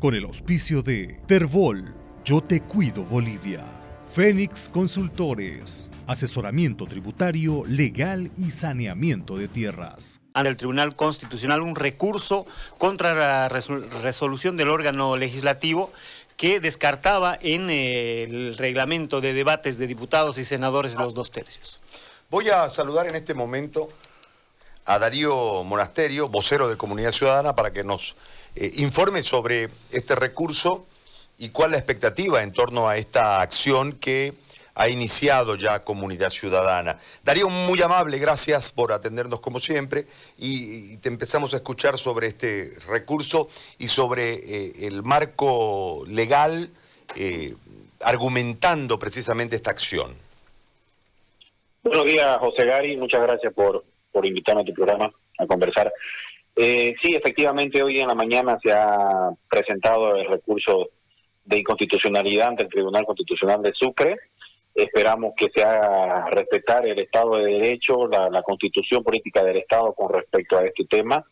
con el auspicio de Terbol, Yo Te Cuido Bolivia, Fénix Consultores, asesoramiento tributario, legal y saneamiento de tierras. Ante el Tribunal Constitucional un recurso contra la resolución del órgano legislativo que descartaba en eh, el reglamento de debates de diputados y senadores los dos tercios. Voy a saludar en este momento a Darío Monasterio, vocero de Comunidad Ciudadana, para que nos eh, informe sobre este recurso y cuál la expectativa en torno a esta acción que ha iniciado ya Comunidad Ciudadana. Darío, muy amable, gracias por atendernos como siempre y, te empezamos a escuchar sobre este recurso y sobre eh, el marco legal eh, argumentando precisamente esta acción. Buenos días, José Gary, muchas gracias por, por invitarme a tu programa a conversar. Eh, sí, efectivamente, hoy en la mañana se ha presentado el recurso de inconstitucionalidad ante el Tribunal Constitucional de Sucre. Esperamos que se haga respetar el Estado de Derecho, la, constitución política del Estado con respecto a este tema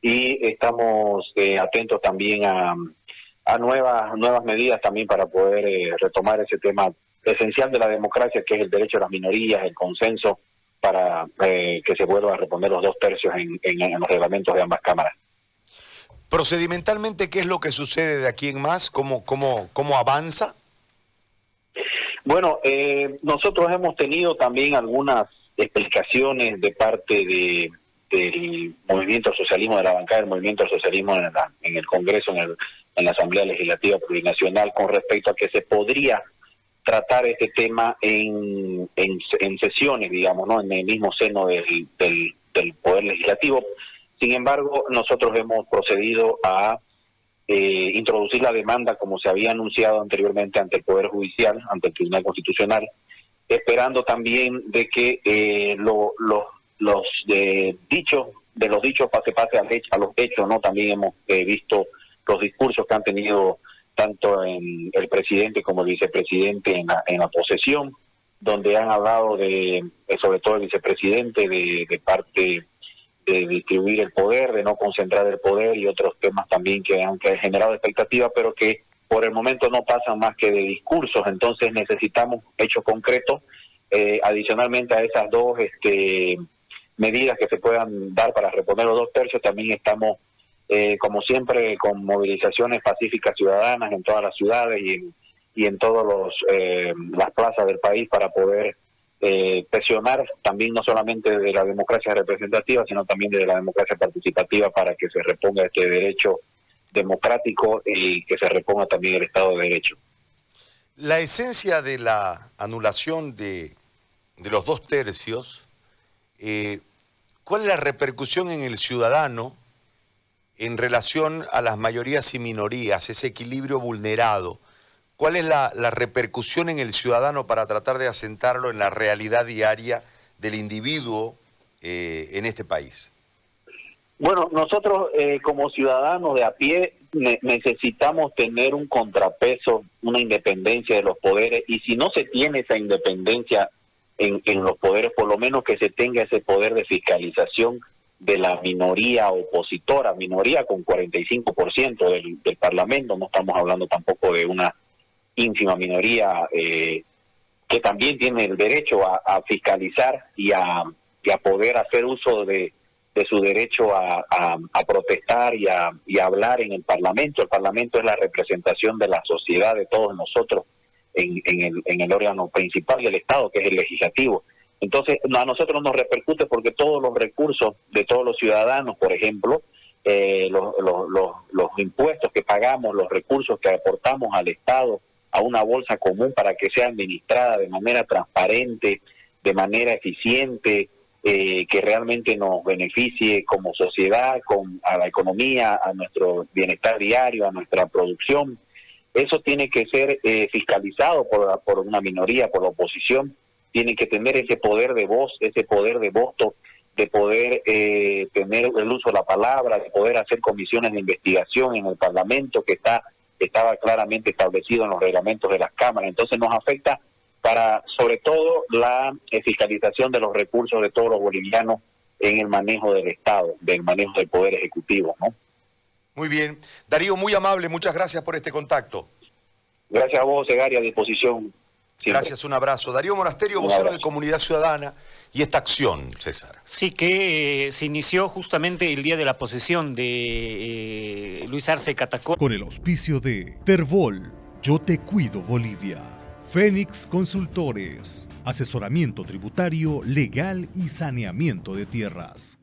y estamos eh, atentos también a, nuevas, nuevas medidas también para poder eh, retomar ese tema esencial de la democracia, que es el derecho a las minorías, el consenso para eh, que se vuelva a reponer los dos tercios en, en, los reglamentos de ambas cámaras. Procedimentalmente, ¿qué es lo que sucede de aquí en más? ¿Cómo, cómo, cómo avanza? Bueno, eh, nosotros hemos tenido también algunas explicaciones de parte de, del movimiento socialismo, de la bancada del movimiento socialismo en, en el Congreso, en, el, en la Asamblea Legislativa Plurinacional, con respecto a que se podría tratar este tema en, en, sesiones, digamos, ¿no? en el mismo seno del, del, Poder Legislativo. Sin embargo, nosotros hemos procedido a eh, introducir la demanda como se había anunciado anteriormente ante el Poder Judicial, ante el Tribunal Constitucional, esperando también de que eh, lo, los de dichos, de los dichos pase pase a los hechos, ¿no? También hemos eh, visto los discursos que han tenido tanto en el presidente como el vicepresidente en la, en la posesión, donde han hablado de, sobre todo el vicepresidente, de, parte de distribuir el poder, de no concentrar el poder y otros temas también que han, generado expectativas, pero que por el momento no pasan más que de discursos, entonces necesitamos hechos concretos, eh, adicionalmente a esas dos este, medidas que se puedan dar para reponer los dos tercios, también estamos eh, como siempre, con movilizaciones pacíficas ciudadanas en todas las ciudades y en, y en todas eh, las plazas del país para poder eh, presionar también no solamente de la democracia representativa, sino también de la democracia participativa para que se reponga este derecho democrático y que se reponga también el Estado de Derecho. La esencia de la anulación de, de los dos tercios, ¿cuál es la repercusión en el ciudadano en relación a las mayorías y minorías, ese equilibrio vulnerado? ¿Cuál es la, repercusión en el ciudadano para tratar de asentarlo en la realidad diaria del individuo eh, en este país? Bueno, nosotros eh, como ciudadanos de a pie necesitamos tener un contrapeso, una independencia de los poderes y si no se tiene esa independencia en, en los poderes, por lo menos que se tenga ese poder de fiscalización de la minoría opositora, minoría con 45% del, del Parlamento, no estamos hablando tampoco de una ínfima minoría eh, que también tiene el derecho a, fiscalizar y a, y a, poder hacer uso de, de su derecho a, a protestar y, y a, hablar en el Parlamento. El Parlamento es la representación de la sociedad, de todos nosotros, en, en, el, en el órgano principal del Estado, que es el legislativo. Entonces, a nosotros nos repercute porque todos los recursos de todos los ciudadanos, por ejemplo, eh, los, los, los, impuestos que pagamos, los recursos que aportamos al Estado a una bolsa común para que sea administrada de manera transparente, de manera eficiente, eh, que realmente nos beneficie como sociedad, con, a la economía, a nuestro bienestar diario, a nuestra producción. Eso tiene que ser eh, fiscalizado por, por una minoría, por la oposición tienen que tener ese poder de voz, ese poder de voto, de poder eh, tener el uso de la palabra, de poder hacer comisiones de investigación en el Parlamento que está estaba claramente establecido en los reglamentos de las cámaras. Entonces nos afecta para, sobre todo, la fiscalización de los recursos de todos los bolivianos en el manejo del Estado, del manejo del Poder Ejecutivo, ¿no? Muy bien. Darío, muy amable, muchas gracias por este contacto. Gracias a vos, Segari, a disposición. Gracias, un abrazo. Darío Monasterio, vocero de Comunidad Ciudadana, y esta acción, César. Sí, que eh, se inició justamente el día de la posesión de eh, Luis Arce Catacó. Con el auspicio de Tervol, Yo Te Cuido Bolivia. Fénix Consultores, asesoramiento tributario, legal y saneamiento de tierras.